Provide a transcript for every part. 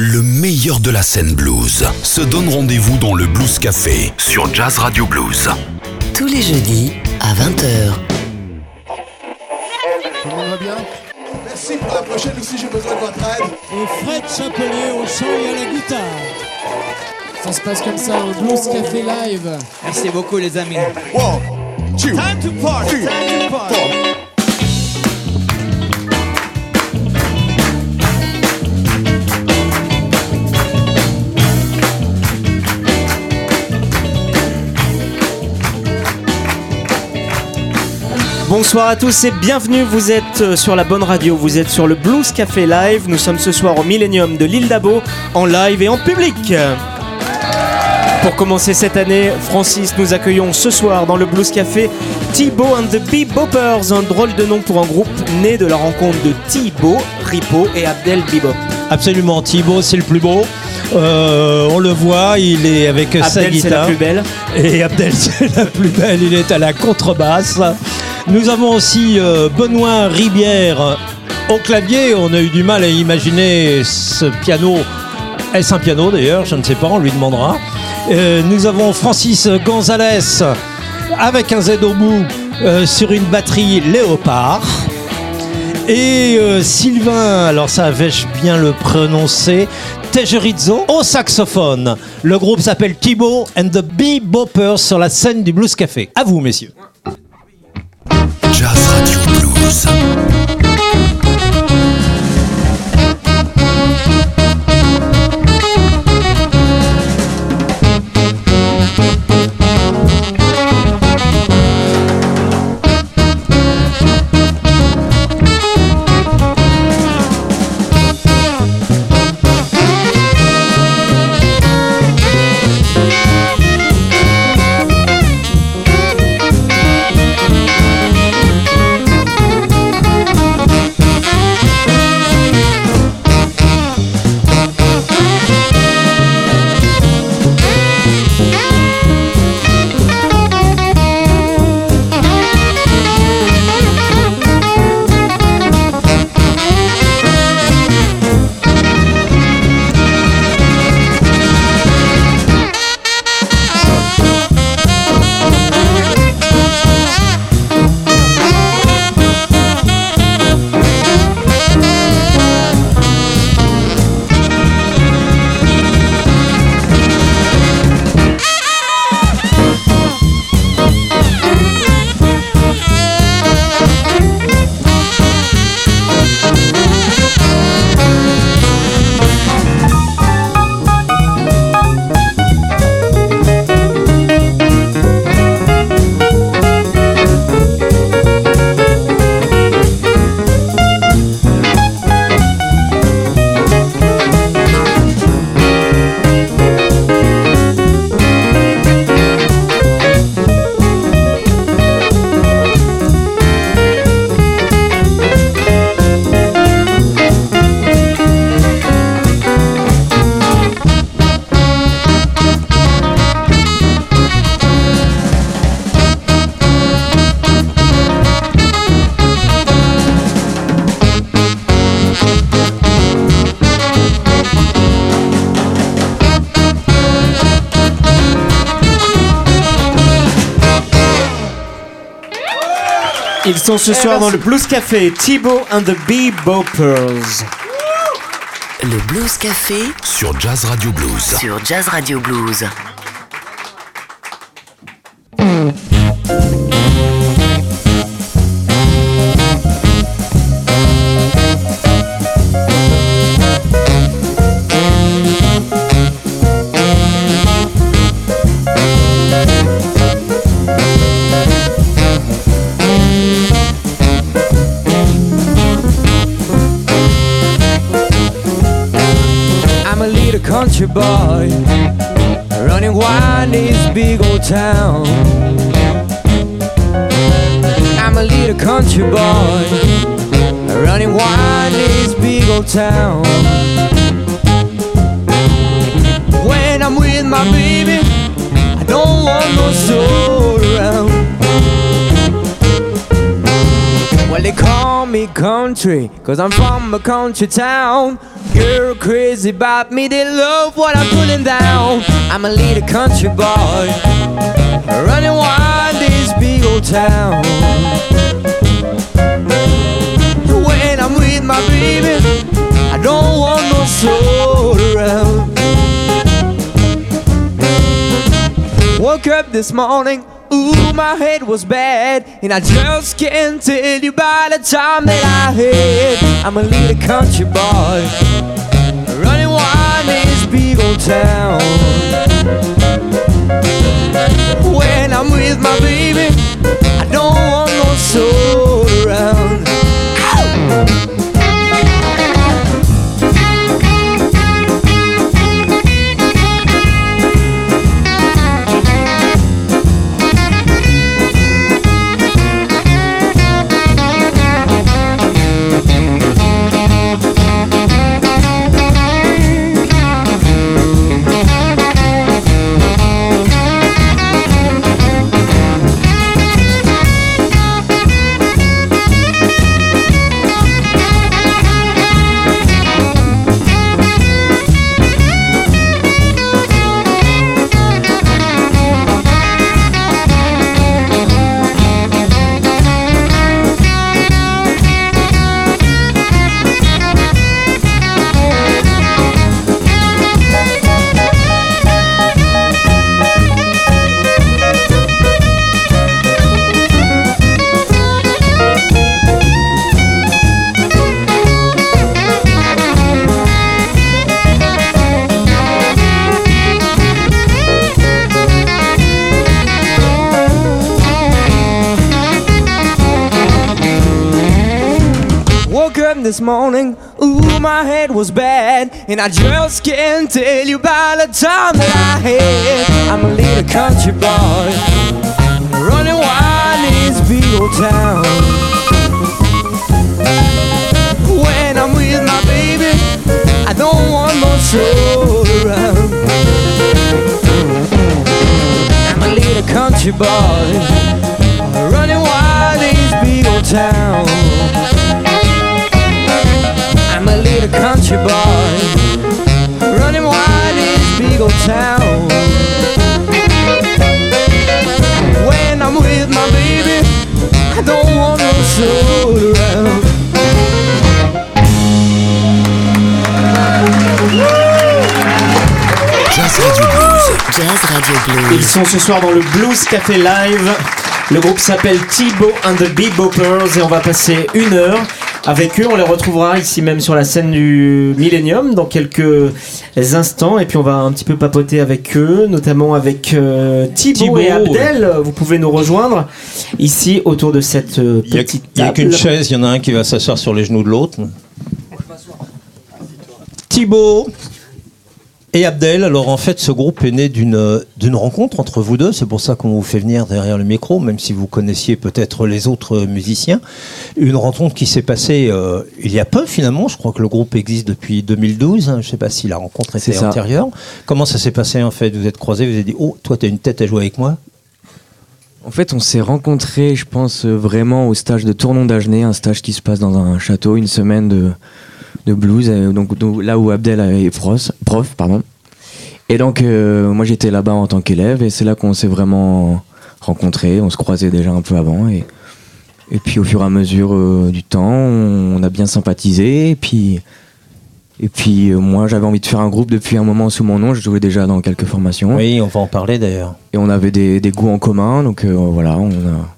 Le meilleur de la scène blues se donne rendez-vous dans le Blues Café sur Jazz Radio Blues. Tous les jeudis à 20h. Tout le monde va bien? Merci pour la prochaine aussi, j'ai besoin de votre aide. Et Fred Chapelier au chant et à la guitare. Ça se passe comme ça au Blues Café Live. Merci beaucoup les amis. One, two, Time to party, three, time to party. Bonsoir à tous et bienvenue, vous êtes euh, sur la bonne radio, vous êtes sur le Blues Café Live, nous sommes ce soir au Millennium de l'île d'Abo, en live et en public. Pour commencer cette année, Francis, nous accueillons ce soir dans le Blues Café Thibaut and the Beboppers, un drôle de nom pour un groupe né de la rencontre de Thibaut, Ripo et Abdel Bebop. Absolument, Thibaut c'est le plus beau. Euh, on le voit, il est avec sa Abdel, c'est la guitare. plus belle. Et Abdel c'est la plus belle, il est à la contrebasse. Nous avons aussi euh, Benoît Ribière au clavier. On a eu du mal à imaginer ce piano. Est-ce un piano d'ailleurs? Je ne sais pas, on lui demandera. Euh, nous avons Francis Gonzalez avec un Z au bout euh, sur une batterie Léopard. Et Sylvain, alors ça vais-je bien le prononcer, Tejerizzo au saxophone. Le groupe s'appelle Thibaut and the Beboppers sur la scène du Blues Café. À vous, messieurs. Jazz Radio Blues. Ils sont ce soir dans le Blues Café, Thibaut and the Beboppers. Le Blues Café Sur Jazz Radio Blues. sur Jazz Radio Blues. Big old town. I'm a little country boy running wild in this big old town. When I'm with my baby, I don't want no soul Well, they call me country, cause I'm from a country town. You're crazy about me, they love what I'm putting down. I'm a little country boy, running wild this big old town. When I'm with my baby, I don't want no soul around. Woke up this morning, ooh, my head was bad. And I just can't tell you by the time that I had. I'm a little country boy, running wild in this big old town. When I'm with my baby, morning, ooh, my head was bad. And I just can't tell you by the time that I had. I'm a little country boy, running wild in this big old town. When I'm with my baby, I don't want no soul around. I'm a little country boy, country boy Running wild in this big old town When I'm with my baby I don't want no soul around Jazz Radio Blues. Jazz Radio Ils sont ce soir dans le Blues Café Live. Le groupe s'appelle Thibaut and the Beboppers et on va passer une heure avec eux. On les retrouvera ici même sur la scène du Millennium dans quelques instants et puis on va un petit peu papoter avec eux, notamment avec euh, Thibaut, Thibaut, et Abdel. Vous pouvez nous rejoindre ici autour de cette euh, Il n'y a, petite il y a table. qu'une chaise, il y en a un qui va s'asseoir sur les genoux de l'autre. Thibaut et Abdel, alors en fait ce groupe est né d'une d'une rencontre entre vous deux, c'est pour ça qu'on vous fait venir derrière le micro, même si vous connaissiez peut-être les autres musiciens. Une rencontre qui s'est passée euh, il y a peu finalement, je crois que le groupe existe depuis 2012, hein, je ne sais pas si la rencontre était ça. antérieure. Comment ça s'est passé en fait? Vous êtes croisés, vous avez dit, oh toi tu as une tête à jouer avec moi En fait, on s'est rencontrés, je pense, euh, vraiment au stage de Tournon d'Agenais, un stage qui se passe dans un château, une semaine de, de blues, euh, donc, donc là où Abdel est prof, prof pardon. Et donc, euh, moi j'étais là-bas en tant qu'élève, et c'est là qu'on s'est vraiment rencontrés, on se croisait déjà un peu avant, et, et puis au fur et à mesure euh, du temps, on a bien sympathisé, et puis, et puis euh, moi j'avais envie de faire un groupe depuis un moment sous mon nom, je jouais déjà dans quelques formations. Oui, on va en parler d'ailleurs. Et on avait des, des goûts en commun, donc voilà, on a,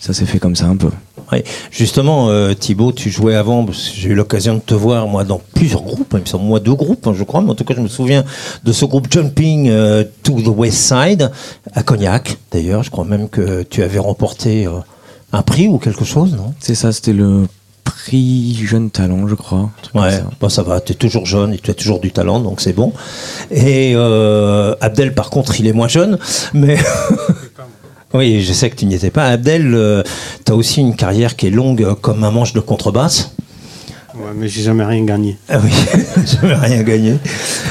ça s'est fait comme ça un peu. Oui. Justement, euh, Thibaut, tu jouais avant, j'ai eu l'occasion de te voir, moi, dans plusieurs groupes, il me semble, moi, deux groupes, hein, je crois, mais en tout cas, je me souviens de ce groupe Jumping euh, to the West Side, à Cognac, d'ailleurs, je crois même que tu avais remporté euh, un prix ou quelque chose, non? C'est ça, c'était le prix Jeune Talent, je crois. Ouais, ça. bon, ça va, tu es toujours jeune et tu as toujours du talent, donc c'est bon. Et euh, Abdel, par contre, il est moins jeune, mais. oui, je sais que tu n'y étais pas. Abdel, tu as aussi une carrière qui est longue euh, comme un manche de contrebasse. Ouais, mais j'ai jamais rien gagné. Ah oui, je n'ai rien gagné.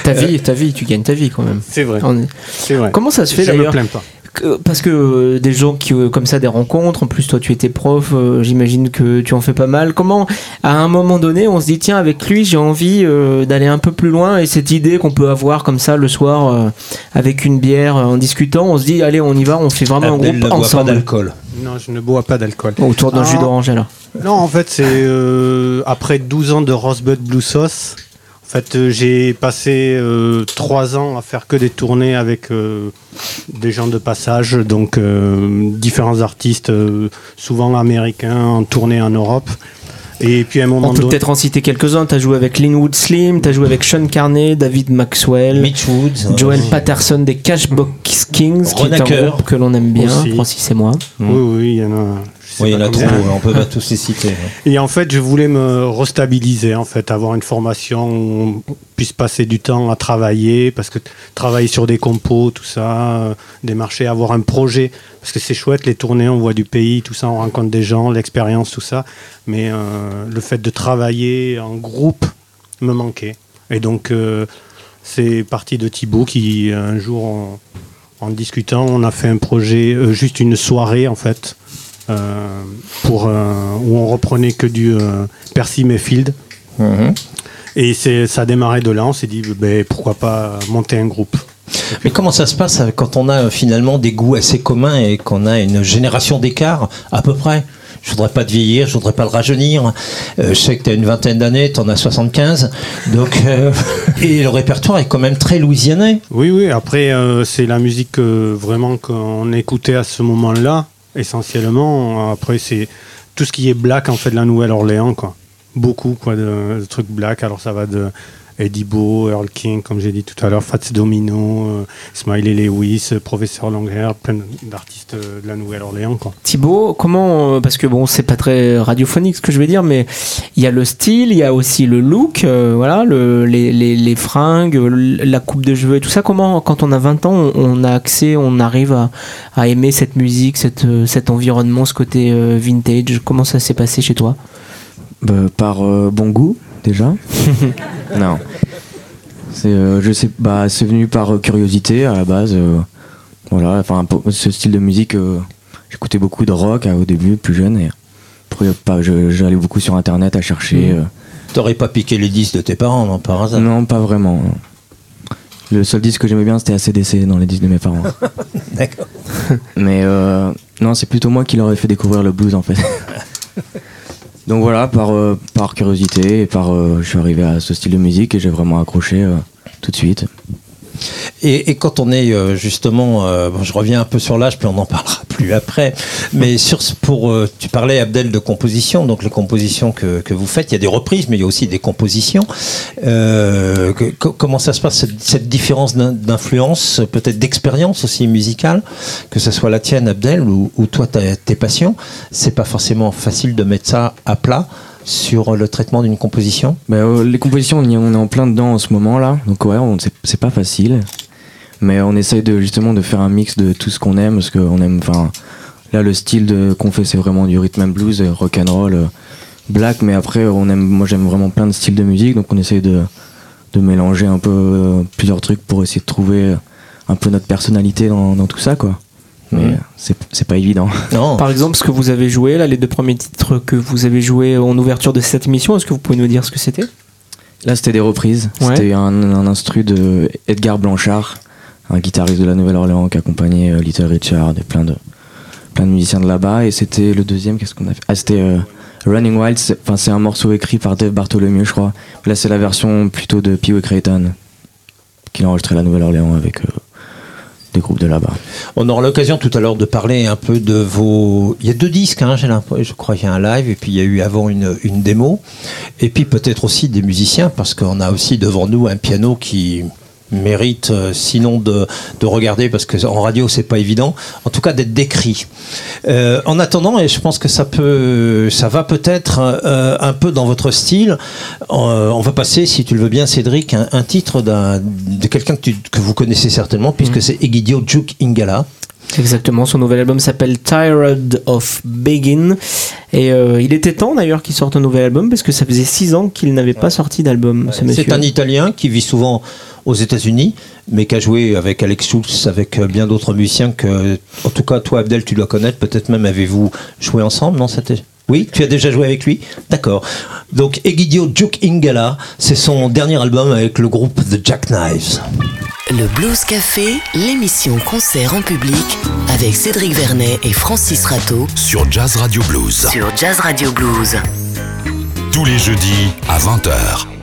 Ta vie, ta vie, tu gagnes ta vie quand même. C'est vrai. Est- C'est vrai. Comment ça se fait Je me d'ailleurs plains pas. Que- parce que euh, des gens qui euh, comme ça des rencontres en plus toi tu étais prof euh, j'imagine que tu en fais pas mal comment à un moment donné on se dit tiens avec lui j'ai envie euh, d'aller un peu plus loin et cette idée qu'on peut avoir comme ça le soir euh, avec une bière euh, en discutant on se dit allez on y va on fait vraiment un groupe ne boit pas ensemble d'alcool. Non, je ne bois pas d'alcool. autour d'un Ah. jus d'orange alors Non, en fait, c'est euh, après 12 ans de Rosebud Blue Sauce. En fait, euh, j'ai passé euh, 3 ans à faire que des tournées avec euh, des gens de passage, donc euh, différents artistes, euh, souvent américains, en tournée en Europe. Et puis à un moment on peut donné. peut-être en citer quelques-uns t'as joué avec Linwood Slim t'as joué avec Sean Carney David Maxwell Mitch Woods. Joel Patterson des Cashbox Kings qui est un groupe que l'on aime bien Aussi. Francis et moi Oui, oui, il y en a. sais Oui, il y en a trop, on peut pas tous les citer. Et en fait, je voulais me restabiliser, en fait, avoir une formation où on puisse passer du temps à travailler, parce que travailler sur des compos, tout ça, euh, des marchés, avoir un projet, parce que c'est chouette, les tournées, on voit du pays, tout ça, on rencontre des gens, l'expérience, tout ça, mais euh, le fait de travailler en groupe me manquait. Et donc, euh, c'est parti de Thibaut qui, un jour, en, en discutant, on a fait un projet, juste une soirée, en fait, pour, euh, où on reprenait que du euh, Percy Mayfield. Mhm. Et ça a démarré de là, on s'est dit ben, pourquoi pas monter un groupe. Mais comment ça se passe quand on a euh, finalement des goûts assez communs et qu'on a une génération d'écart à peu près? Je voudrais pas te vieillir, je voudrais pas le rajeunir. Euh, je sais que tu as une vingtaine d'années, tu en as 75. Donc, euh, et le répertoire est quand même très louisianais. Oui, oui, après euh, c'est la musique euh, vraiment qu'on écoutait à ce moment-là, essentiellement. Après c'est tout ce qui est black en fait de la Nouvelle-Orléans, quoi. Beaucoup quoi, de, de trucs black, alors ça va de Eddie Bo, Earl King, comme j'ai dit tout à l'heure, Fats Domino, euh, Smiley Lewis, euh, Professeur Longhair, plein d'artistes euh, de la Nouvelle-Orléans. Thibaut, comment, euh, parce que bon, c'est pas très radiophonique ce que je vais dire, mais il y a le style, il y a aussi le look, euh, voilà, le, les, les, les fringues, la coupe de cheveux et tout ça. Comment, quand on a 20 ans, on, on a accès, on arrive à, à aimer cette musique, cette, euh, cet environnement, ce côté euh, vintage? Comment ça s'est passé chez toi? Bah, par euh, bon goût, déjà. non. C'est, euh, je sais, bah, c'est venu par euh, curiosité à la base. euh, voilà, enfin, ce style de musique, euh, j'écoutais beaucoup de rock au début, plus jeune. Et après, pas, je- j'allais beaucoup sur internet à chercher. Mhm. T'aurais pas piqué les disques de tes parents, non, par hasard? Non, pas vraiment. Le seul disque que j'aimais bien, c'était ACDC dans les disques de mes parents. D'accord. Mais non, c'est plutôt moi qui leur ai fait découvrir le blues en fait. Donc voilà, par, euh, par curiosité, et par, euh, je suis arrivé à ce style de musique et j'ai vraiment accroché euh, tout de suite. Et, quand on est euh, justement, euh, je reviens un peu sur l'âge, puis on n'en parlera plus après. Mais sur pour, euh, tu parlais Abdel de composition, donc les compositions que, que vous faites, il y a des reprises, mais il y a aussi des compositions. Comment ça se passe cette, différence d'in- d'influence, peut-être d'expérience aussi musicale, que ce soit la tienne Abdel ou, ou toi tes passions, c'est pas forcément facile de mettre ça à plat sur le traitement d'une composition. Bah, euh, les compositions, on, y- est en plein dedans en ce moment là, donc ouais, c'est pas facile. Mais on essaye de justement de faire un mix de tout ce qu'on aime, parce qu'on aime, enfin, là le style qu'on fait c'est vraiment du rhythm and blues, rock and roll, euh, black, mais après on aime, moi j'aime vraiment plein de styles de musique, donc on essaye de, de mélanger un peu euh, plusieurs trucs pour essayer de trouver un peu notre personnalité dans, dans tout ça quoi. Mais euh, c'est pas évident. Non. Par exemple, ce que vous avez joué, là, les deux premiers titres que vous avez joués en ouverture de cette émission, est-ce que vous pouvez nous dire ce que c'était? Là, c'était des reprises. Ouais. C'était un, un instru de Edgar Blanchard, un guitariste de la Nouvelle-Orléans qui accompagnait euh, Little Richard et plein de, plein de musiciens de là-bas. Et c'était le deuxième, qu'est-ce qu'on a fait? Ah, c'était euh, Running Wild. C'est enfin, c'est un morceau écrit par Dave Bartholomew, je crois. Là, c'est la version plutôt de Pee Wee Creighton, qu'il a enregistré à la Nouvelle-Orléans avec euh, groupes de là-bas. On aura l'occasion tout à l'heure de parler un peu de vos. Il y a deux disques, hein. Je crois qu'il y a un live et puis il y a eu avant une, une démo. Et puis peut-être aussi des musiciens parce qu'on a aussi devant nous un piano qui mérite euh, sinon de, de regarder parce que en radio c'est pas évident en tout cas d'être décrit. Euh, en attendant et je pense que ça peut ça va peut-être euh, un peu dans votre style Euh, on va passer si tu le veux bien Cédric un, un titre de quelqu'un que, que vous connaissez certainement puisque c'est Egidio Juk Ingala Exactement, son nouvel album s'appelle Tired of Begin. Et euh, il était temps d'ailleurs qu'il sorte un nouvel album parce que ça faisait six ans qu'il n'avait pas sorti d'album. C'est un Italien qui vit souvent aux États-Unis, mais qui a joué avec Alex Schultz, avec euh, bien d'autres musiciens que, en tout cas, toi, Abdel, tu dois connaître. Peut-être même avez-vous joué ensemble, non C'était oui, tu as déjà joué avec lui? D'accord. Donc Egidio Duke Ingala, c'est son dernier album avec le groupe The Jackknives. Le Blues Café, l'émission concert en public avec Cédric Vernet et Francis Rateau Sur Jazz Radio Blues. sur Jazz Radio Blues. Tous les jeudis à 20h.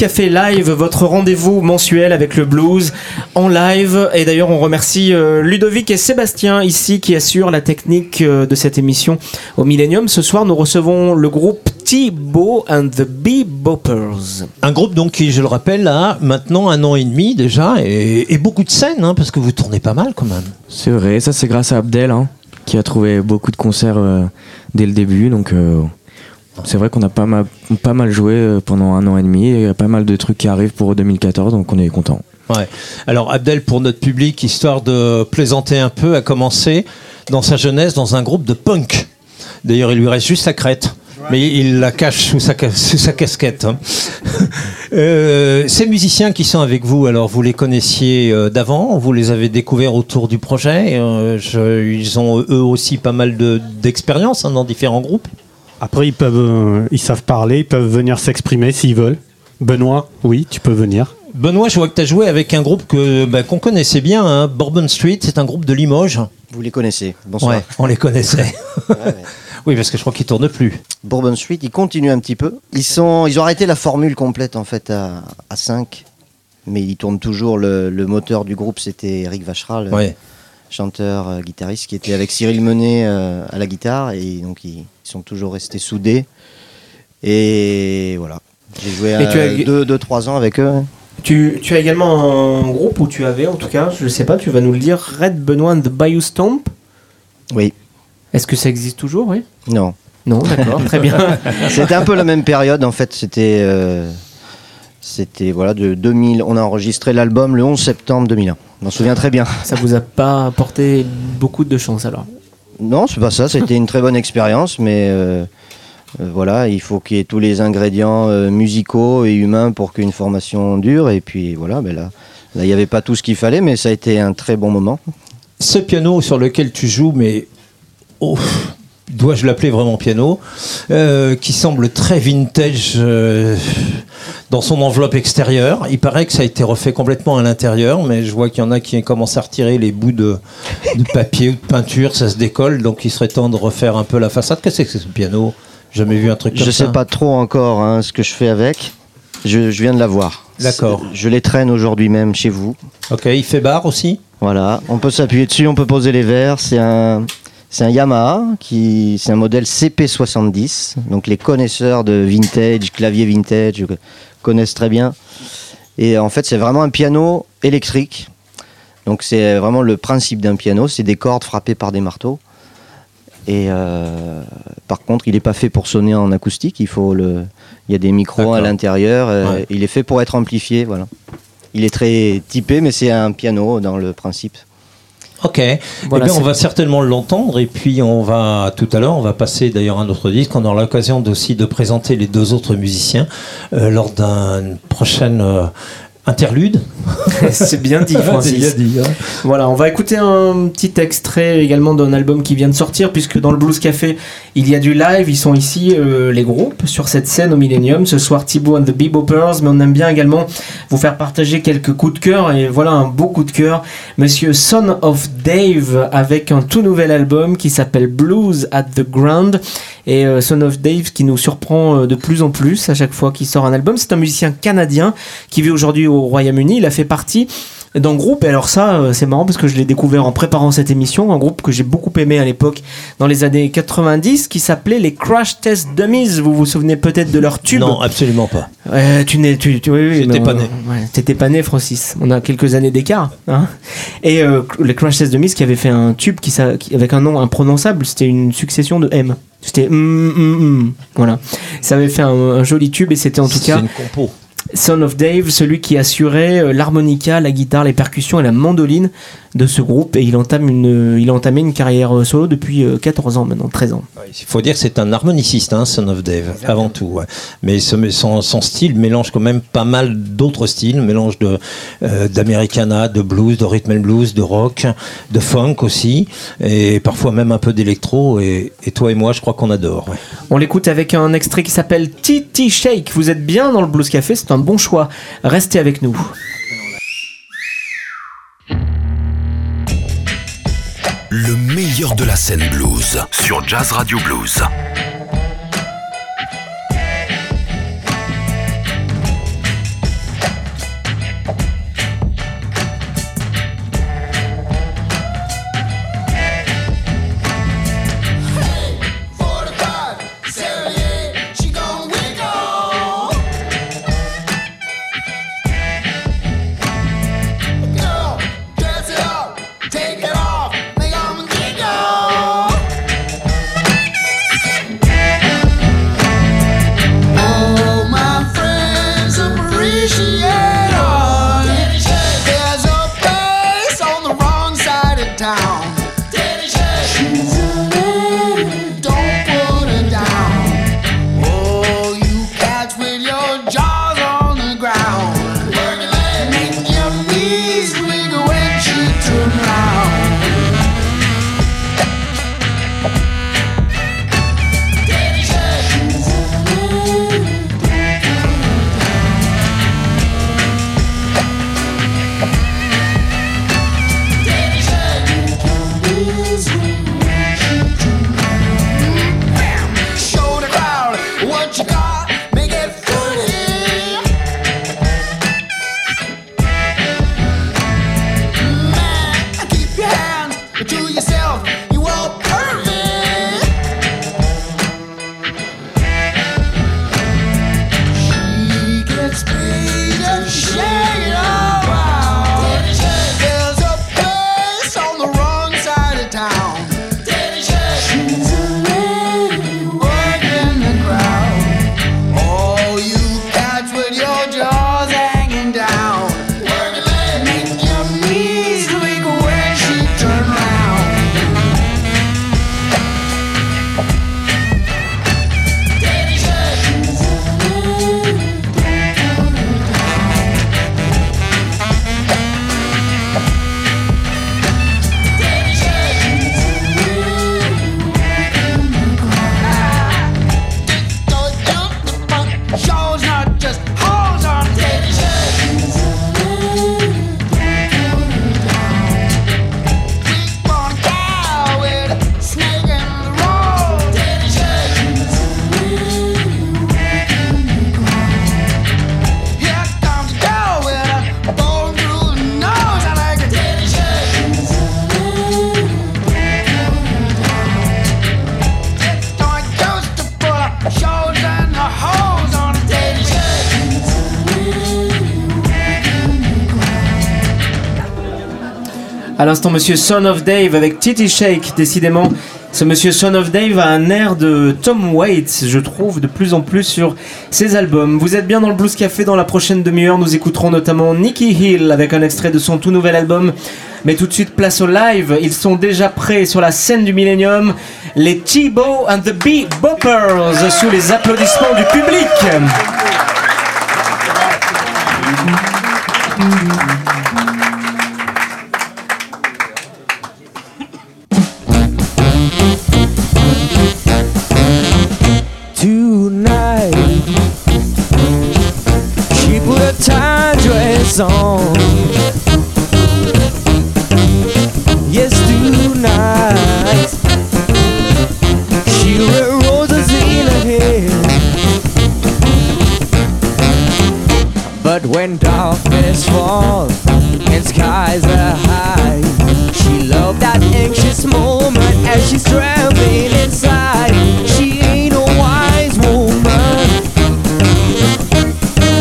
Café Live, votre rendez-vous mensuel avec le blues en live. Et d'ailleurs, on remercie euh, Ludovic et Sébastien ici qui assurent la technique euh, de cette émission au Millennium. Ce soir, nous recevons le groupe T-Bo and the Beboppers. Un groupe donc qui, je le rappelle, a maintenant un an et demi déjà et, et beaucoup de scènes, hein, parce que vous tournez pas mal quand même. C'est vrai, ça c'est grâce à Abdel hein, qui a trouvé beaucoup de concerts euh, dès le début. Donc euh, c'est vrai qu'on a pas mal, pas mal joué euh, pendant un an et demi et il y a pas mal de trucs qui arrivent pour 2014 donc on est content. Ouais. Alors Abdel, pour notre public, histoire de plaisanter un peu, a commencé dans sa jeunesse dans un groupe de punk. D'ailleurs, il lui reste juste sa crête. Mais il la cache sous sa, ca- sous sa casquette. hein. Euh, ces musiciens qui sont avec vous, alors vous les connaissiez euh, d'avant, vous les avez découverts autour du projet? euh, je- ils ont eux aussi pas mal de- d'expérience hein, dans différents groupes? Après, ils peuvent, euh, ils savent parler, ils peuvent venir s'exprimer s'ils veulent. Benoît, oui, tu peux venir. Benoît, je vois que tu as joué avec un groupe que bah, qu'on connaissait bien, hein, Bourbon Street, c'est un groupe de Limoges. Vous les connaissez. Bonsoir. Ouais, on les connaissait. Ouais, ouais. oui, parce que je crois qu'ils tournent plus. Bourbon Street, ils continuent un petit peu. Ils, sont, ils ont arrêté la formule complète en fait à, à 5. Mais ils tournent toujours. Le, le moteur du groupe, c'était Eric Vacheral, le. Chanteur, euh, guitariste, qui était avec Cyril Menet euh, à la guitare. Et donc, ils, sont toujours restés soudés. Et voilà. J'ai joué Et tu as- 2-3 ans avec eux. Tu, tu as également un groupe où tu avais, en tout cas, je sais pas, tu vas nous le dire, Red Benoît and the Bayou Stomp. Oui. Est-ce que ça existe toujours, oui? Non. Non, d'accord, très bien. C'était un peu la même période en fait. C'était, euh, c'était voilà de 2000. On a enregistré l'album le 11 septembre 2001. Je m'en souviens très bien. Ça vous a pas apporté beaucoup de chance alors Non, c'est pas ça. C'était une très bonne expérience, mais euh, euh, voilà, il faut qu'il y ait tous les ingrédients euh, musicaux et humains pour qu'une formation dure. Et puis voilà, ben là, là, il n'y avait pas tout ce qu'il fallait, mais ça a été un très bon moment. Ce piano sur lequel tu joues, mais oh, dois-je l'appeler vraiment piano, euh, qui semble très vintage euh, dans son enveloppe extérieure. Il paraît que ça a été refait complètement à l'intérieur, mais je vois qu'il y en a qui commencent à retirer les bouts de, de papier ou de peinture, ça se décolle, donc il serait temps de refaire un peu la façade. Qu'est-ce que c'est que ce piano? Jamais vu un truc comme Je ça. sais pas trop encore hein, ce que je fais avec. Je, je viens de l'avoir. D'accord. Je les traîne aujourd'hui même chez vous. Ok, il fait barre aussi? Voilà, on peut s'appuyer dessus, on peut poser les verres. C'est un, c'est un Yamaha, qui, c'est un modèle CP70. Donc les connaisseurs de vintage, clavier vintage, connaissent très bien. Et en fait, c'est vraiment un piano électrique. Donc c'est vraiment le principe d'un piano, c'est des cordes frappées par des marteaux. Et euh, par contre, il n'est pas fait pour sonner en acoustique. Il faut le, il y a des micros à l'intérieur. euh, Ouais. Il est fait pour être amplifié, voilà. Il est très typé, mais c'est un piano dans le principe. Ok. Voilà, eh bien, on va certainement l'entendre et puis on va tout à l'heure, on va passer d'ailleurs un autre disque. On aura l'occasion aussi de présenter les deux autres musiciens euh, lors d'un prochain euh, interlude. C'est bien dit, Francis. Bien dit, hein. Voilà, on va écouter un petit extrait également d'un album qui vient de sortir, puisque dans le Blues Café, il y a du live. Ils sont ici, euh, les groupes, sur cette scène au Millennium. Ce soir, Thibaut and the Beboppers, mais on aime bien également vous faire partager quelques coups de cœur. Et voilà un beau coup de cœur. Monsieur Son of Dave, avec un tout nouvel album qui s'appelle Blues at the Ground. Et euh, Son of Dave qui nous surprend euh, de plus en plus à chaque fois qu'il sort un album. C'est un musicien canadien qui vit aujourd'hui au Royaume-Uni. Il a fait partie d'un groupe, et alors ça euh, c'est marrant parce que je l'ai découvert en préparant cette émission, un groupe que j'ai beaucoup aimé à l'époque dans les années 90 qui s'appelait les Crash Test Dummies, vous vous souvenez peut-être de leur tube Non, absolument pas. Tu n'es, tu, tu, oui, oui, J'étais pas né. Ouais, t'étais pas né, Francis. On a quelques années d'écart. Hein et euh, les Crash Test Dummies qui avait fait un tube qui, s'a- qui- avec un nom imprononçable, c'était une succession de M. C'était mm, mm, mm. voilà. Ça avait fait un, un joli tube et c'était en tout cas une compo. Son of Dave, celui qui assurait euh, l'harmonica, la guitare, les percussions et la mandoline de ce groupe. Et il entame une, il a entamé une carrière euh, solo depuis euh, 14 ans maintenant, 13 ans. Il faut dire que c'est un harmoniciste, hein, Son of Dave, avant tout. ouais. Mais ce- son, son style mélange quand même pas mal d'autres styles, mélange de euh, d'americana, de blues, de rhythm and blues, de rock, de funk aussi, et parfois même un peu d'électro. Et, et toi et moi, je crois qu'on adore. ouais. On l'écoute avec un extrait qui s'appelle Titi Shake. Vous êtes bien dans le Blues Café, c'est un bon choix. Restez avec nous. Le meilleur de la scène blues sur Jazz Radio Blues. L'instant, monsieur Son of Dave avec Titty Shake. Décidément, ce monsieur Son of Dave a un air de Tom Waits, je trouve, de plus en plus sur ses albums. Vous êtes bien dans le Blues Café. Dans la prochaine demi-heure, nous écouterons notamment Nicky Hill avec un extrait de son tout nouvel album. Mais tout de suite, place au live. Ils sont déjà prêts sur la scène du Millennium. Les T-Bow and the Bee Boppers sous les applaudissements du public. But when darkness falls and skies are high, she loved that anxious moment as she's traveling inside. She ain't a wise woman.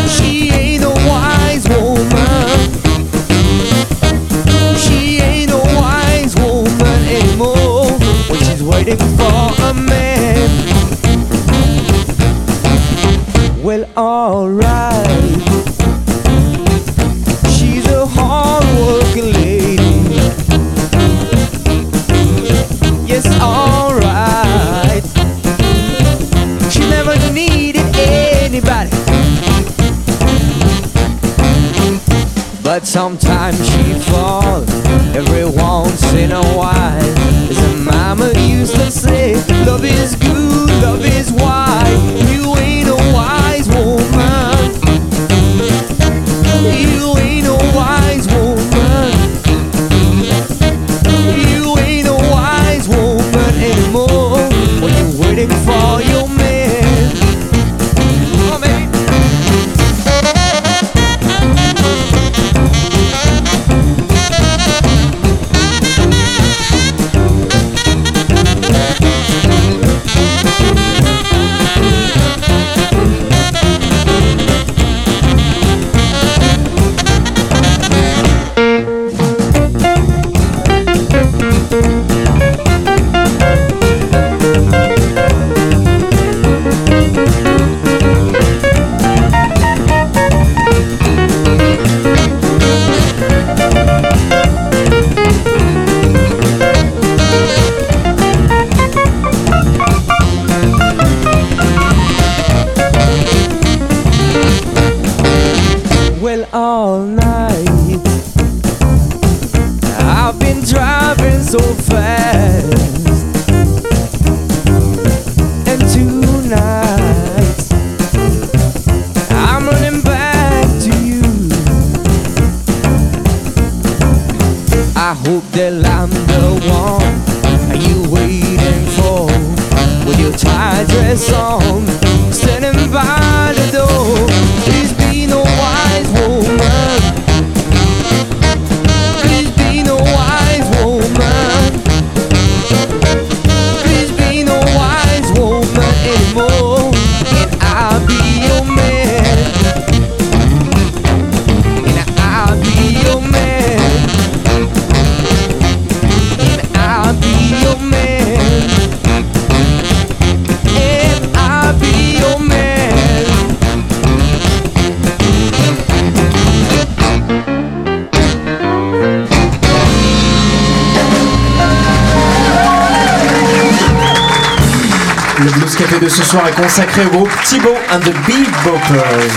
She ain't a wise woman. She ain't a wise woman anymore when she's waiting for a man. Well, alright. But sometimes she falls every once in a while. As a mama used to say, love is good, love is wise. You consacré au groupe Thibaut and the Bee Boppers.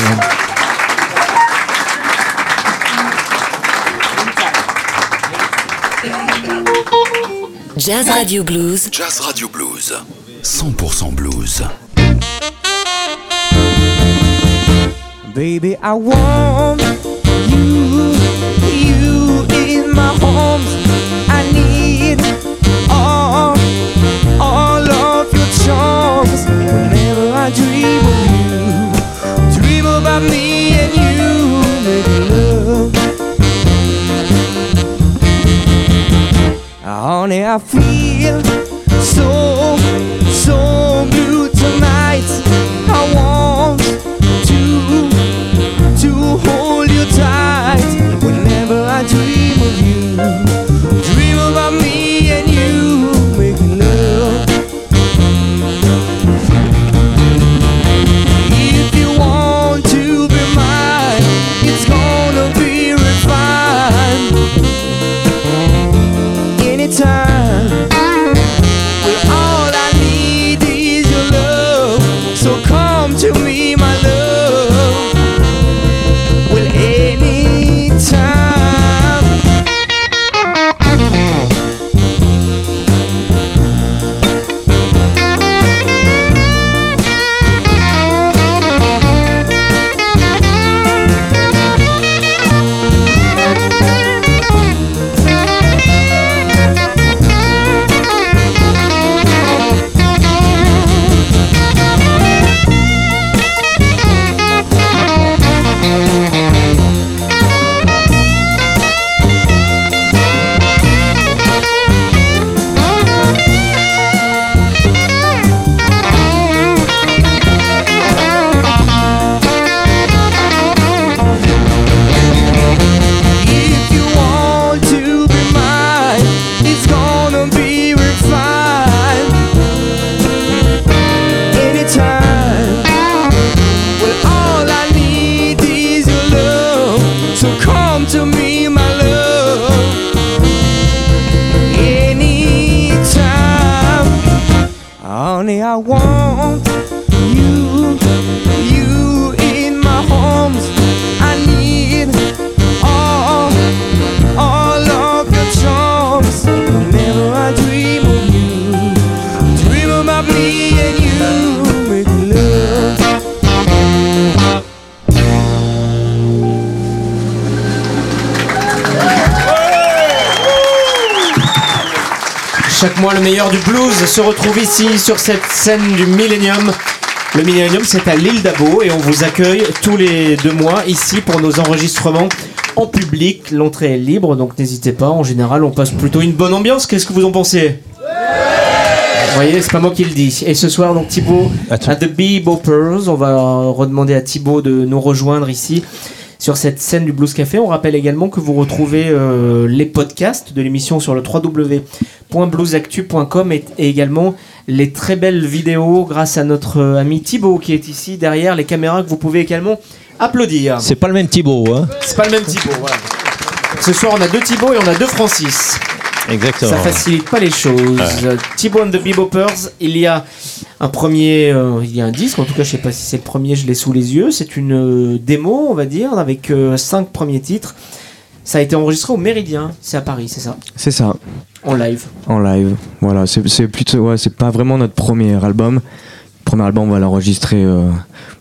Jazz Radio Blues. Jazz Radio Blues. 100% blues. Baby, I want Honey, I feel so, so money I want. Chaque mois, le meilleur du blues se retrouve ici sur cette scène du Millennium. Le Millennium, c'est à l'île d'Abo et on vous accueille tous les deux mois ici pour nos enregistrements en public. L'entrée est libre, donc n'hésitez pas. En général, on passe plutôt une bonne ambiance. Qu'est-ce que vous en pensez? Vous voyez, c'est pas moi qui le dis. Et ce soir, donc Thibaut, à The Bee Boppers, on va redemander à Thibaut de nous rejoindre ici sur cette scène du Blues Café. On rappelle également que vous retrouvez euh, les podcasts de l'émission sur le www.bluesactu.com et, et également les très belles vidéos grâce à notre euh, ami Thibaut qui est ici derrière les caméras que vous pouvez également applaudir. C'est pas le même Thibaut, hein C'est pas le même Thibaut, voilà. Ce soir, on a deux Thibaut et on a deux Francis. Exactement. Ça facilite pas les choses. Euh, Thibaut and the Beboppers, il y a un premier, euh, il y a un disque, en tout cas je sais pas si c'est le premier, je l'ai sous les yeux, c'est une euh, démo on va dire, avec euh, cinq premiers titres. Ça a été enregistré au Méridien, c'est à Paris, c'est ça C'est ça, En live. en live. Voilà, c'est plutôt, ouais, c'est pas vraiment notre premier album. Premier album, on va l'enregistrer euh,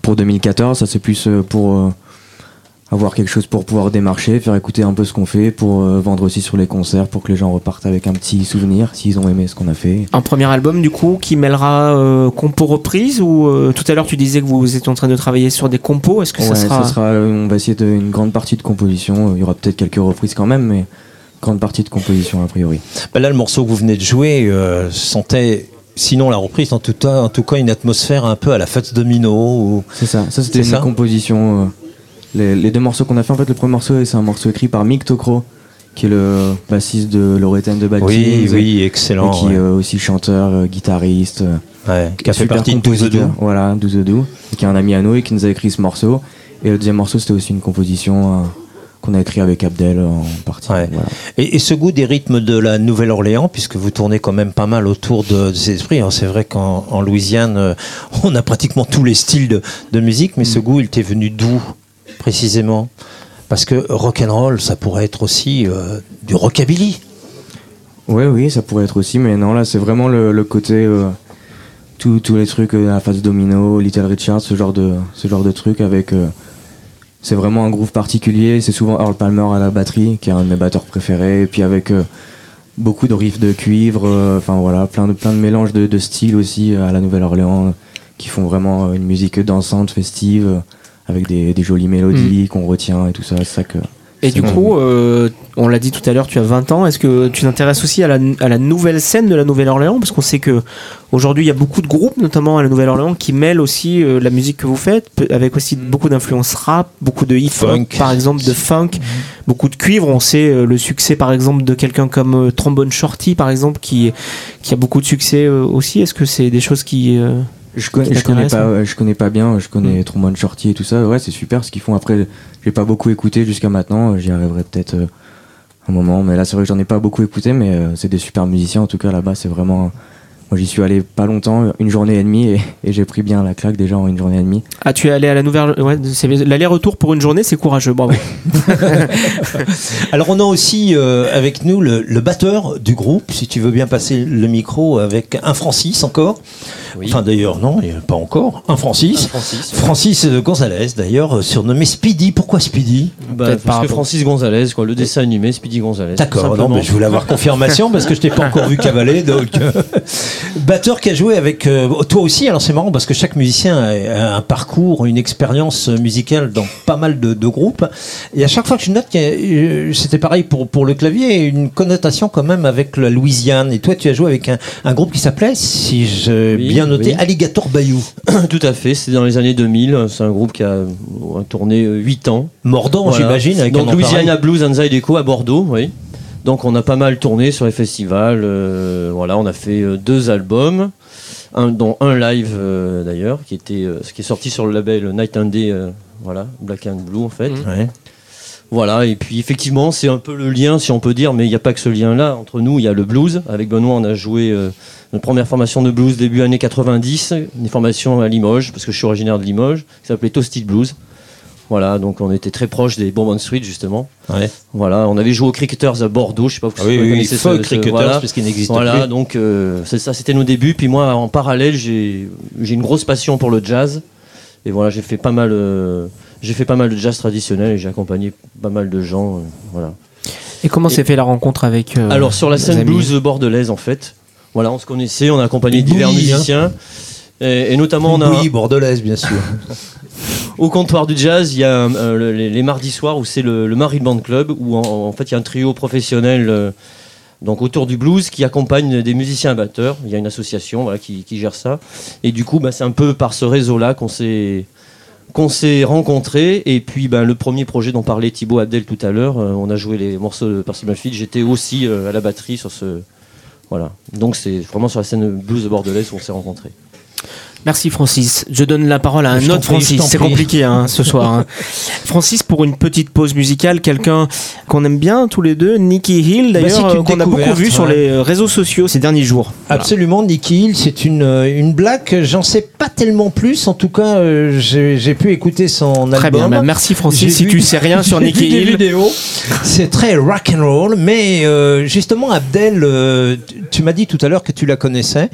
pour 2014. Ça, c'est plus euh, pour euh, avoir quelque chose pour pouvoir démarcher, faire écouter un peu ce qu'on fait, pour euh, vendre aussi sur les concerts, pour que les gens repartent avec un petit souvenir s'ils ont aimé ce qu'on a fait. Un premier album du coup qui mêlera euh, compo reprise ou euh, tout à l'heure tu disais que vous étiez en train de travailler sur des compos, est-ce que ça sera... ça sera, euh, on va essayer de, une grande partie de composition. Il y aura peut-être quelques reprises quand même, mais grande partie de composition a priori. Bah là, le morceau que vous venez de jouer euh, sentait, sinon la reprise, en tout, cas, en tout cas, une atmosphère un peu à la fête domino. Ou... C'est ça, ça c'était une ça composition. Les, les deux morceaux qu'on a fait, en fait, le premier morceau, c'est un morceau écrit par Mick Tokro, qui est le bassiste de Loretten de Bad Oui, Kings, oui, excellent, Et qui ouais. est euh, aussi chanteur, euh, guitariste. euh, Ouais, qui a fait partie de Do The compositeur. Do. Voilà, Do The Do, et qui est un ami à nous et qui nous a écrit ce morceau. Et le deuxième morceau, c'était aussi une composition qu'on a écrit avec Abdel en partie. Voilà. Et, et ce goût des rythmes de la Nouvelle-Orléans, puisque vous tournez quand même pas mal autour de, de ces esprits. hein. C'est vrai qu'en en Louisiane, on a pratiquement tous les styles de, de musique, mais ce Mm. goût, il t'est venu d'où? Précisément Parce que rock and roll, ça pourrait être aussi euh, du rockabilly. Ouais, oui, ça pourrait être aussi, mais non, là, c'est vraiment le, côté. euh, tous les trucs, euh, la phase domino, Little Richard, ce genre de, ce genre de trucs avec. c'est vraiment un groove particulier. C'est souvent Earl Palmer à la batterie, qui est un de mes batteurs préférés. Et puis avec beaucoup de riffs de cuivre, enfin voilà, plein de, plein de mélanges de, styles aussi à la Nouvelle-Orléans, qui font vraiment une musique dansante, festive, avec des, des jolies mélodies qu'on retient et tout ça. C'est ça que. Et du coup, euh, on l'a dit tout à l'heure, tu as 20 ans. Est-ce que tu t'intéresses aussi à la, à la nouvelle scène de la Nouvelle-Orléans? Parce qu'on sait que aujourd'hui, il y a beaucoup de groupes, notamment à la Nouvelle-Orléans, qui mêlent aussi euh, la musique que vous faites, avec aussi beaucoup d'influences rap, beaucoup de hip-hop, par exemple, de funk, beaucoup de cuivre. On sait euh, le succès, par exemple, de quelqu'un comme euh, Trombone Shorty, par exemple, qui, qui a beaucoup de succès euh, aussi. Est-ce que c'est des choses qui. Je connais, je connais pas, hein ouais, je connais pas bien. Je connais Trombone Shorty et tout ça. Ouais, c'est super ce qu'ils font. Après, j'ai pas beaucoup écouté jusqu'à maintenant. J'y arriverai peut-être euh, un moment. Mais là, c'est vrai que j'en ai pas beaucoup écouté. Mais euh, c'est des super musiciens. En tout cas, là-bas, c'est vraiment. Moi, j'y suis allé pas longtemps, une journée et demie, et, et j'ai pris bien la claque déjà en une journée et demie. Ah, tu es allé à la Nouvelle. Ouais, l'aller-retour pour une journée, c'est courageux, bravo. Alors on a aussi euh, avec nous le, le batteur du groupe, si tu veux bien passer le micro avec un Francis encore. Enfin d'ailleurs non, il y a pas encore. Un Francis. Francis, euh, Gonzalez d'ailleurs, euh, surnommé Speedy. Pourquoi Speedy? Bah, parce que Francis Gonzalez, quoi, le dessin animé, Speedy Gonzalez. D'accord, non, mais je voulais avoir confirmation parce que je t'ai pas encore vu cavaler. Donc, euh, batteur qui a joué avec euh, toi aussi. Alors c'est marrant parce que chaque musicien a un parcours, une expérience musicale dans pas mal de, de groupes. Et à chaque fois que je note, euh, c'était pareil pour pour le clavier, une connotation quand même avec la Louisiane. Et toi, tu as joué avec un, un groupe qui s'appelait, si j'ai Oui, bien noté, oui. Alligator Bayou. Tout à fait, c'est dans les années 2000. C'est un groupe qui a euh, tourné 8 ans. Mordant, j'imagine, avec Donc Louisiana Blues and Zydeco à Bordeaux, oui. Donc on a pas mal tourné sur les festivals. euh, voilà, on a fait euh, deux albums, un, dont un live euh, d'ailleurs, qui était, euh, qui est sorti sur le label Night and Day, euh, voilà, Black and Blue en fait. Ouais. Voilà, et puis effectivement, c'est un peu le lien, si on peut dire, mais il n'y a pas que ce lien-là. Entre nous, il y a le blues. Avec Benoît, on a joué euh, notre première formation de blues début années 90, une formation à Limoges, parce que je suis originaire de Limoges, qui s'appelait Toasted Blues. Voilà, donc on était très proche des Bourbon Street, justement. Ouais. Voilà, on avait joué aux Cricketers à Bordeaux, je sais pas si Ah vous oui, oui, connaissez ce- Cricketers, voilà. parce qu'il n'existe Voilà, plus. donc euh, c'est ça, c'était nos débuts. Puis moi, en parallèle, j'ai une grosse passion pour le jazz. Et voilà, j'ai fait pas mal, euh, j'ai fait pas mal de jazz traditionnel et j'ai accompagné pas mal de gens. euh, voilà. Et comment s'est fait la rencontre avec. euh, Alors sur la scène blues bordelaise en fait, Voilà, on se connaissait, on a accompagné divers bouillie, hein. musiciens. Et, et notamment, on a. bouillie bordelaise, bien sûr. Au comptoir du jazz, il y a euh, le- les, mardis soirs où c'est le, le Marie Band Club, où en, fait il y a un trio professionnel euh, donc autour du blues qui accompagne des musiciens amateurs. Il y a une association qui, gère ça. Et du coup, bah, c'est un peu par ce réseau-là qu'on s'est rencontrés. Et puis ben, le premier projet dont parlait Thibaut Abdel tout à l'heure, euh, on a joué les morceaux de Percy Field. J'étais aussi à la batterie sur ce. Voilà. Donc c'est vraiment sur la scène blues de bordelaise où on s'est rencontrés. Merci Francis. Je donne la parole à un Je autre Francis. C'est compliqué hein, ce soir. hein. Francis, pour une petite pause musicale, quelqu'un qu'on aime bien tous les deux, Nicky Hill Bah, d'ailleurs, euh, qu'on a beaucoup vu sur les euh, réseaux sociaux ces derniers jours. Absolument, Nicky Hill, c'est une, euh, une blague. J'en sais pas tellement plus. En tout cas, euh, j'ai pu écouter son Très album. bien, bah, merci, Francis, si vu- tu sais rien sur Nicky Hill. C'est très rock and roll, mais euh, justement, Abdel, euh, tu- m'as dit tout à l'heure que tu la connaissais.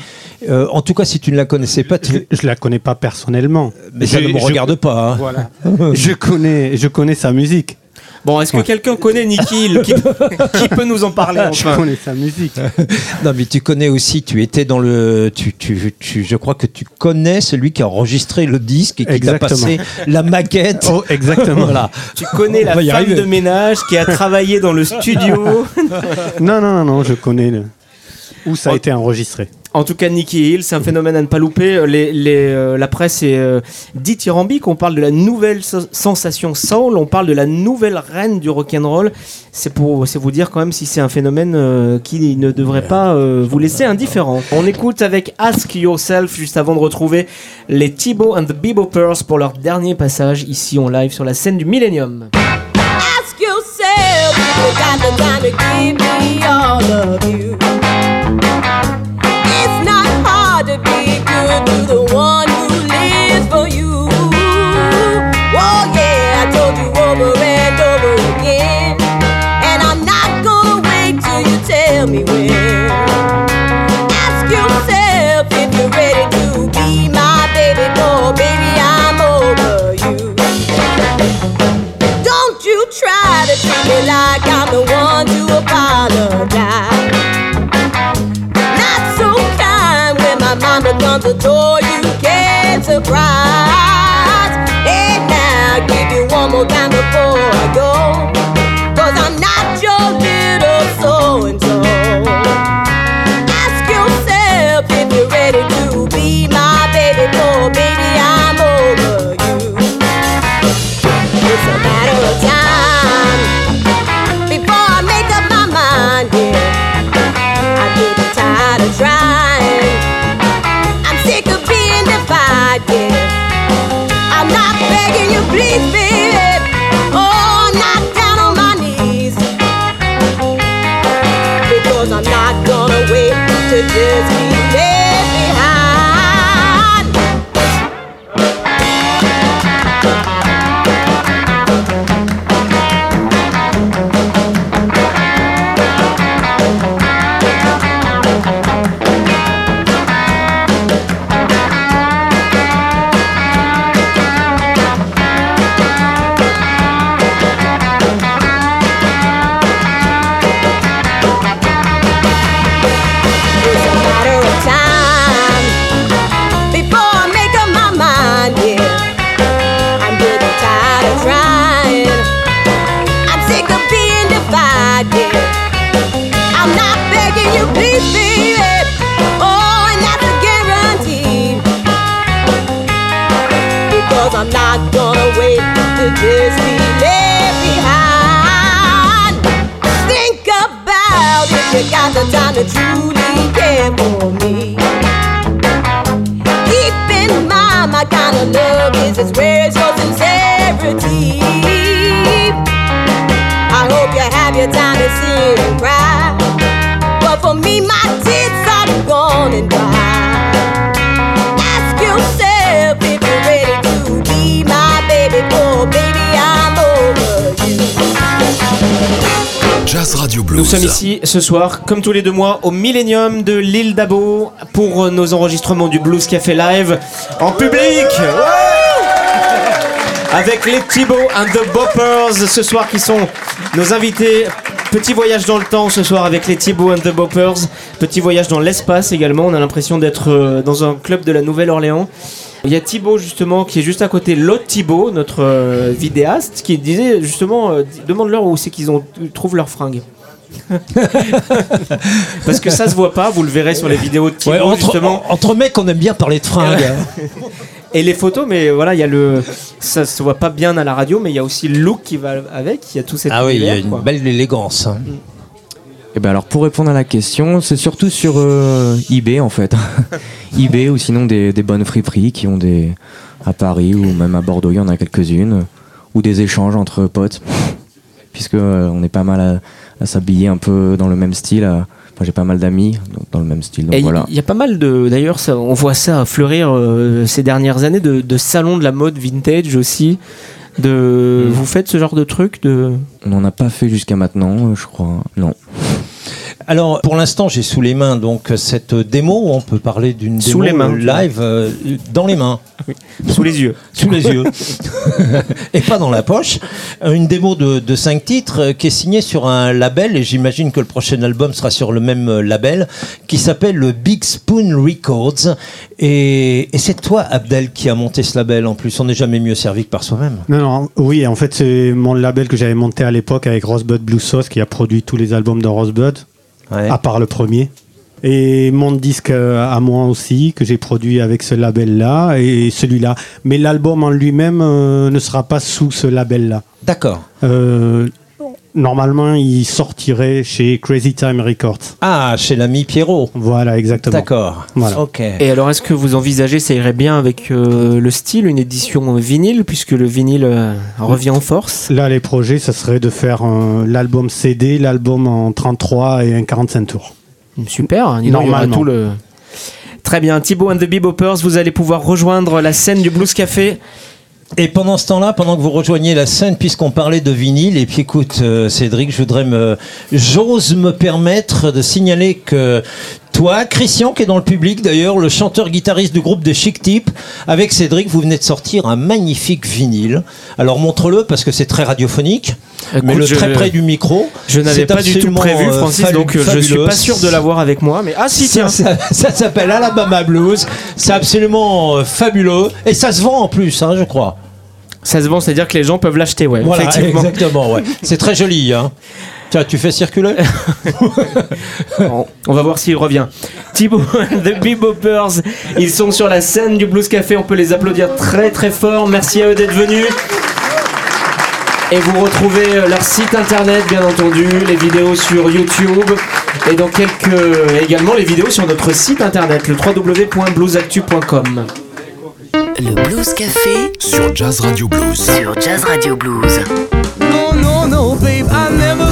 En tout cas, si tu ne la connaissais pas, tu... Je la connais pas personnellement. Mais ça ne me regarde pas, hein. Voilà. je connais, je connais sa musique. Bon, est-ce que quelqu'un connaît Nicky Hill qui, qui peut nous en parler Je connais sa musique. non, mais tu connais aussi. Tu étais dans le. Tu, tu, tu- je crois que tu connais celui qui a enregistré le disque et qui t'a passé la maquette. Oh, exactement. voilà. Tu connais la femme arriver. de ménage qui a travaillé dans le studio. Non, non, non, non, je connais le- où ça a été enregistré. En tout cas, Nicky Hill, c'est un phénomène à ne pas louper. Les, les, euh, la presse est euh, dithyrambique. On parle de la nouvelle so- sensation soul. On parle de la nouvelle reine du rock'n'roll. C'est pour, c'est vous dire quand même si c'est un phénomène euh, qui ne devrait pas euh, vous laisser indifférent. On écoute avec Ask Yourself juste avant de retrouver les Thibaut and the Beboppers pour leur dernier passage ici en live sur la scène du Millennium. Ask yourself you got the time to give me all of you. Gonna wait to just be left behind. Think about if you got the time to truly care for me. Keep in mind my kind of love is as rare as your sincerity. I hope you have your time to sit and cry. But for me, my tears are gone and dry. Ask yourself Jazz Radio Nous sommes ici ce soir, comme tous les deux mois, au Millennium de l'île d'Abo pour euh, nos enregistrements du Blues Café Live en public. Ouais avec les Thibaut and the Boppers ce soir qui sont nos invités Petit voyage dans le temps ce soir avec les Thibaut and the Boppers. Petit voyage dans l'espace également. On a l'impression d'être euh, dans un club de la Nouvelle-Orléans. Il y a Thibaut justement qui est juste à côté, l'autre Thibaut, notre euh, vidéaste, qui disait justement euh, demande-leur où c'est qu'ils ont trouvent leurs fringues. Parce que ça se voit pas, vous le verrez sur les vidéos de Thibaut Ouais, entre, justement. entre mecs, on aime bien parler de fringues. Et les photos, mais voilà, il y a le, ça se voit pas bien à la radio, mais il y a aussi le look qui va avec. Il y a tout cet Ah oui, il y a une quoi. belle élégance. hein. Et ben alors pour répondre à la question, c'est surtout sur euh, eBay en fait. eBay ou sinon des, des bonnes friperies qui ont des à Paris ou même à Bordeaux, il y en a quelques-unes ou des échanges entre potes puisque euh, on est pas mal à, à s'habiller un peu dans le même style. à- Enfin, j'ai pas mal d'amis dans le même style. Donc il voilà. y a pas mal de. D'ailleurs, on voit ça fleurir euh, ces dernières années de, de salons de la mode vintage aussi. De, Mm. Vous faites ce genre de truc de... On n'en a pas fait jusqu'à maintenant, je crois. Non. Alors, pour l'instant, j'ai sous les mains donc cette démo on peut parler d'une Sous démo les mains, live euh, dans les mains. Sous les yeux. Sous les yeux. et pas dans la poche. Euh, Une démo de, de cinq titres euh, qui est signée sur un label, et j'imagine que le prochain album sera sur le même euh, label, qui s'appelle le Big Spoon Records. Et, et c'est toi, Abdel, qui a monté ce label en plus. On n'est jamais mieux servi que par soi-même. Non, non, oui, en fait, c'est mon label que j'avais monté à l'époque avec Rosebud Blue Sauce qui a produit tous les albums de Rosebud, à part le premier. Et mon disque euh, à moi aussi, que j'ai produit avec ce label-là et celui-là. Mais l'album en lui-même euh, ne sera pas sous ce label-là. D'accord. Euh, normalement, il sortirait chez Crazy Time Records. Ah, chez l'ami Pierrot. Voilà, exactement. D'accord. Voilà. Ok. Et alors, est-ce que vous envisagez, ça irait bien avec euh, le style, une édition vinyle, puisque le vinyle euh, revient en force? Là, les projets, ça serait de faire euh, l'album CD, l'album en 33 et un 45 tours. Super, hein, Normalement. tout le... Très bien, Thibaut and the Beboppers, vous allez pouvoir rejoindre la scène du Blues Café. Et pendant ce temps-là, pendant que vous rejoignez la scène, puisqu'on parlait de vinyle, et puis écoute, euh, Cédric, je voudrais me. J'ose me permettre de signaler que toi, Christian, qui est dans le public d'ailleurs, le chanteur-guitariste du groupe des Chic Types, avec Cédric, vous venez de sortir un magnifique vinyle. Alors montre-le parce que c'est très radiophonique, mais Écoute, le très près du micro. Je n'avais pas du tout prévu, euh, Francis, donc je suis pas sûr de l'avoir avec moi. Mais ah si, tiens. ça, ça s'appelle Alabama Blues. C'est absolument euh, fabuleux. Et ça se vend en plus, hein, je crois. Ça se vend, c'est-à-dire que les gens peuvent l'acheter, ouais. Voilà, effectivement. exactement, ouais. C'est très joli, hein. Tiens, tu fais circuler? On, va voir s'il revient. Thibaut and the Beboppers, ils sont sur la scène du Blues Café. On peut les applaudir très très fort. Merci à eux d'être venus. Et vous retrouvez euh, leur site internet, bien entendu, les vidéos sur YouTube et dans quelques également les vidéos sur notre site internet, le www.bluesactu.com. Le Blues Café Sur Jazz Radio Blues. sur Jazz Radio Blues. No, no, no, babe, I never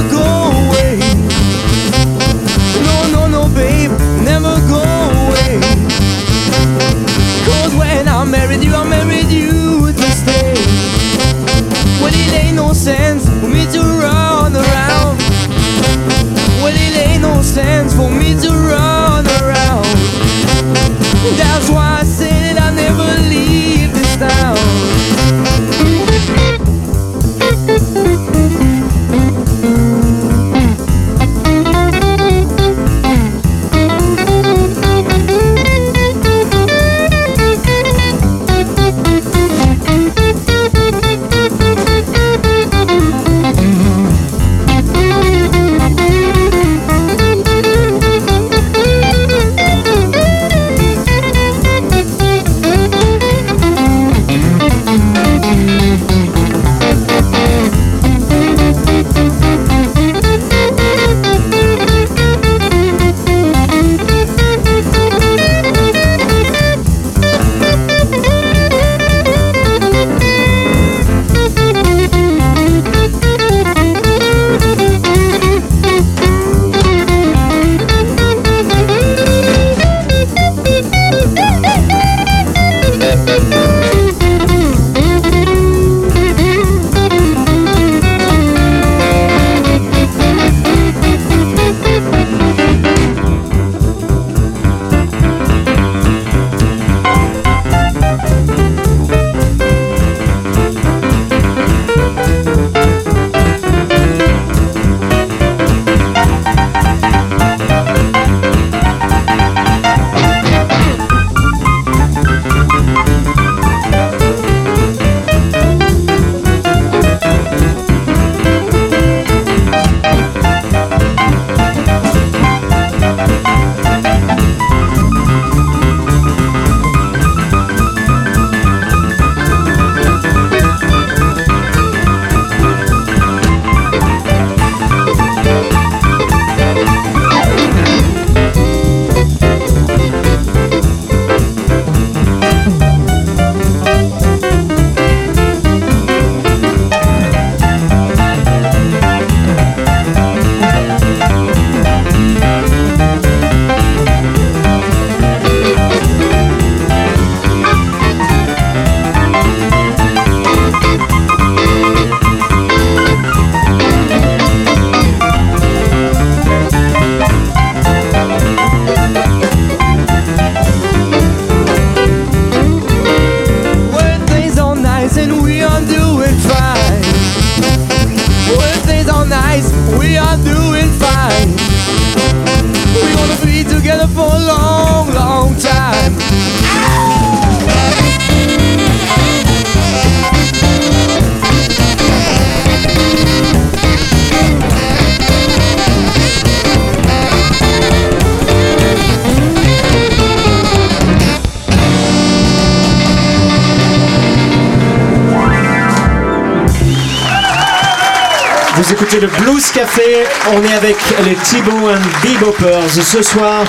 Vous écoutez le Blues Café. On est avec les Thibaut and Beboppers ce soir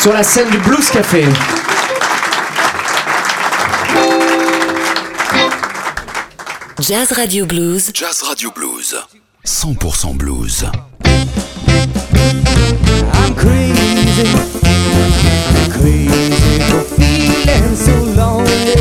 sur la scène du Blues Café. Jazz Radio Blues. Jazz Radio Blues. 100% blues. I'm crazy, crazy for feeling so lonely.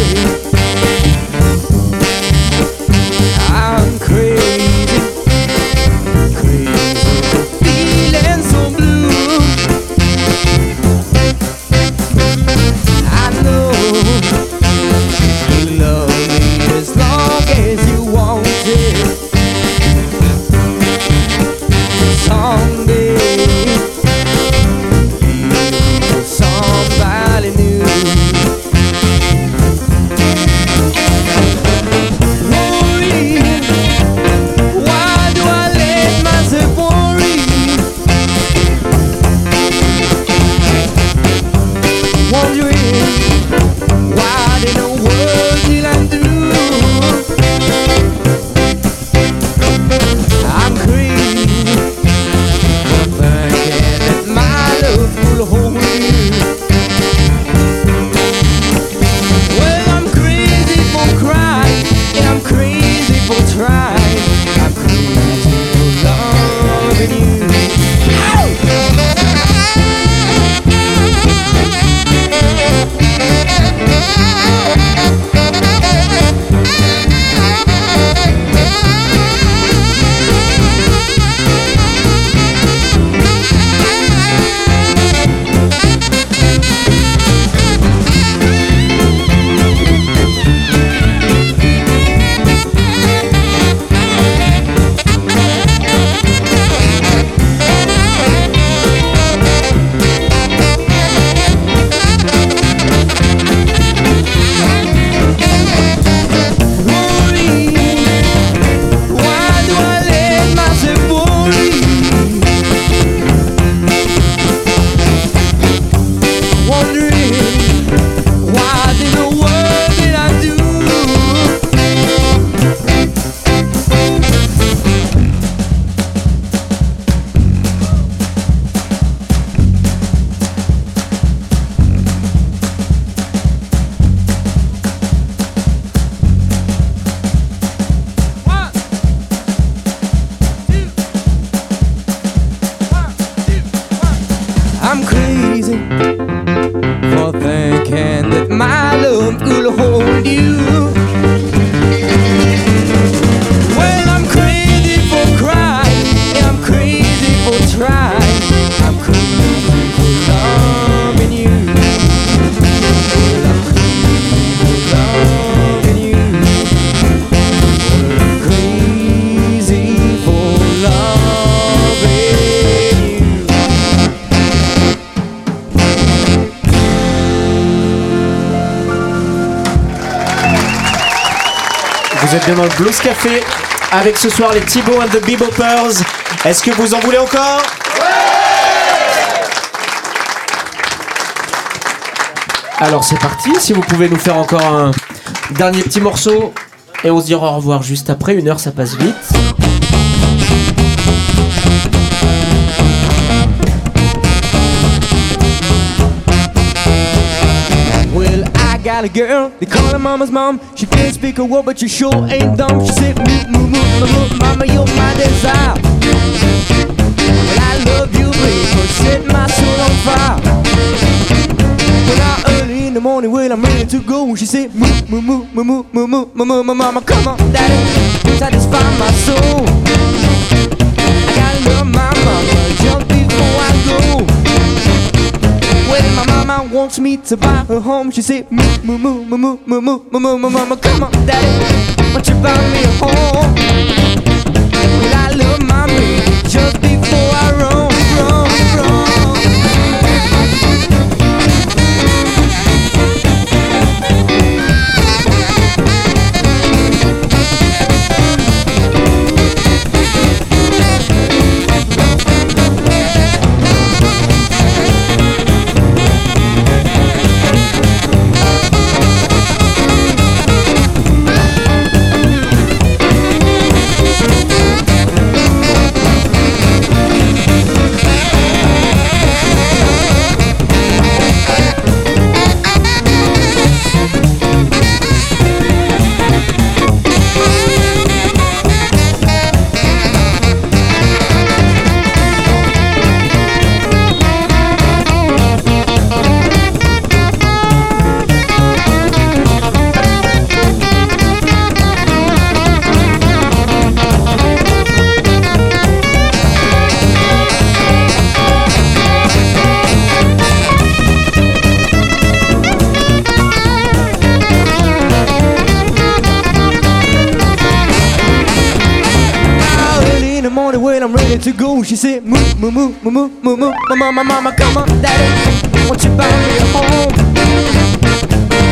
Avec ce soir les Thibaut and the Beboppers. Est-ce que vous en voulez encore? Alors c'est parti, si vous pouvez nous faire encore un dernier petit morceau et on se dira au revoir juste après, une heure ça passe vite. calling mama's mom. She can't speak a word, but she sure ain't dumb. She said, move, moo moo move, mama, you're my desire. Well, I love you, baby, set my soul on fire. When I early in the morning, when I'm ready to go, she said, move, move, move, move, move, moo moo, mama, come on, daddy, satisfy my soul. Wants me to buy her home, she said, moo, moo, moo, moo, moo, moo, moo, moo, moo, moo, mama, come on, daddy, won't you buy me a home? Well, I love my go. She said, Moo, moo, moo, moo, moo, moo, moo. Mama, mama, come on, daddy. Won't you buy me a home?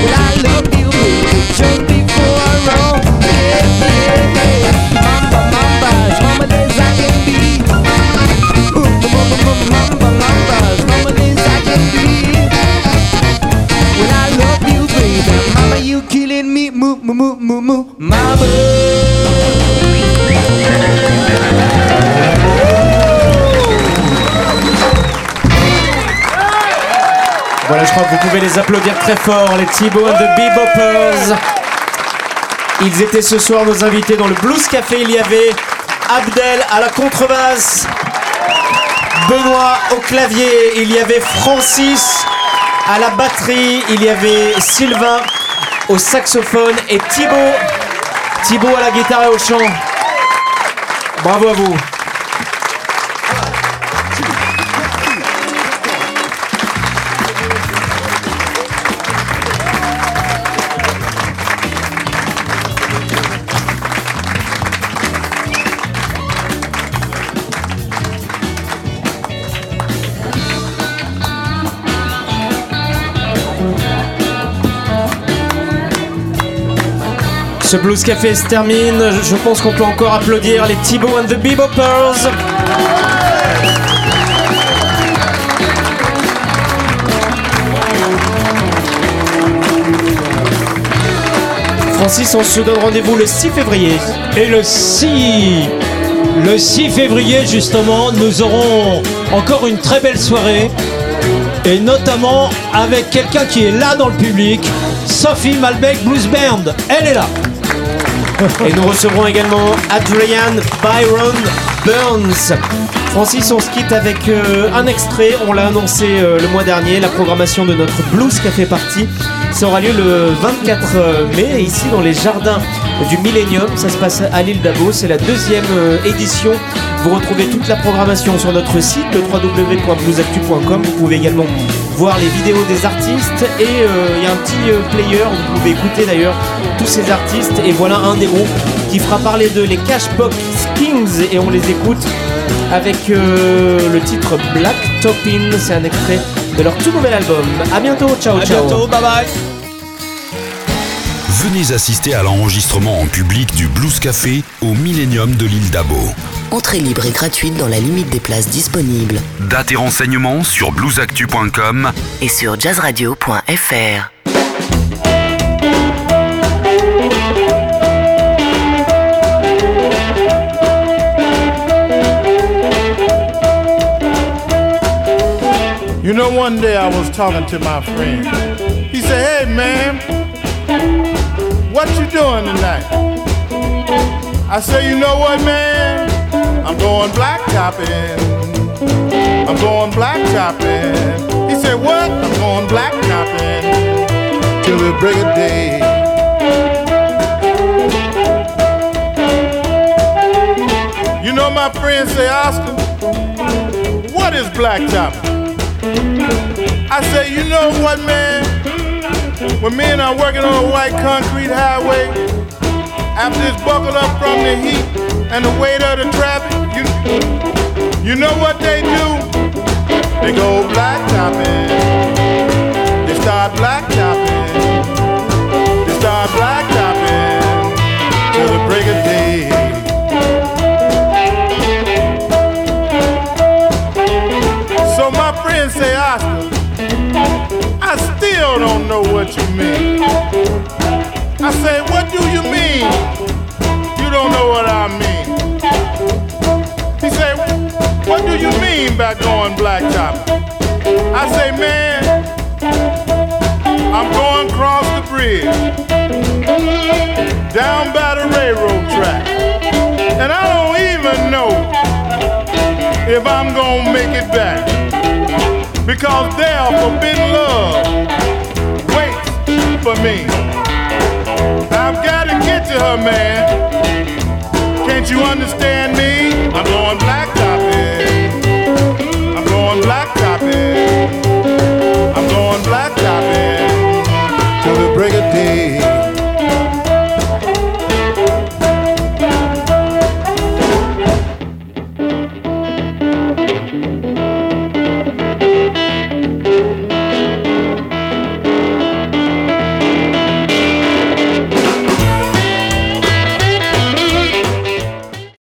Well, I love you, baby. Just before I roam. Yeah, yeah, yeah. Mamba, mamba, as mama as I can be. Ooh, mamba, mamba, mamba, mamba, as mama as I can be. Well, I love you, baby. Mama, you killing me. Moo, moo, moo, moo. Mama. Voilà, je crois que vous pouvez les applaudir très fort, les Thibaut and the Beboppers. Ils étaient ce soir nos invités dans le Blues Café. Il y avait Abdel à la contrebasse, Benoît au clavier, il y avait Francis à la batterie, il y avait Sylvain au saxophone et Thibaut, Thibaut à la guitare et au chant. Bravo à vous. Ce Blues Café se termine. Je pense qu'on peut encore applaudir les Thibaut and the Beboppers. Francis, on se donne rendez-vous le 6 février. Et le 6 le 6 février justement, nous aurons encore une très belle soirée et notamment avec quelqu'un qui est là dans le public, Sophie Malbec Blues Band. Elle est là. Et nous recevrons également Adrian Byron Burns. Francis, on se quitte avec euh, un extrait. On l'a annoncé euh, le mois dernier, la programmation de notre Blues Café Party. Ça aura lieu le 24 mai, ici dans les jardins du Millennium. Ça se passe à l'île d'Abo. C'est la deuxième euh, édition. Vous retrouvez toute la programmation sur notre site, www.bluesactu.com. Vous pouvez également voir les vidéos des artistes et euh, il y a un petit euh, player où vous pouvez écouter d'ailleurs tous ces artistes. Et voilà un des groupes qui fera parler de les Cashbox Kings et on les écoute avec euh, le titre Black Topping. C'est un extrait de leur tout nouvel album. À bientôt, ciao, À ciao. bientôt, bye bye. Venez assister à l'enregistrement en public du Blues Café au Millennium de l'île d'Abo. Entrée libre et gratuite dans la limite des places disponibles Date et renseignements sur bluesactu.com et sur jazzradio.fr. You know, one day I was talking to my friend. He said, Hey, man, what you doing tonight? I said, You know what, man? I'm going blacktopping. I'm going blacktopping. He said, What? I'm going blacktopping till the break of day. You know, my friends say, Oscar, what is blacktopping? I say, you know what, man? When men are working on a white concrete highway, after it's buckled up from the heat and the weight of the traffic, you, know what they do? They go blacktopping. They start blacktopping. They start blacktopping till the break of day. So my friends say, Oscar, I still don't know what you mean. I say, what do you mean? You don't know what I mean. What do you mean by going blacktop? I say, man, I'm going across the bridge, down by the railroad track, and I don't even know if I'm gonna make it back. Because their forbidden love waits for me. I've gotta get to her, man. Can't you understand? stop it.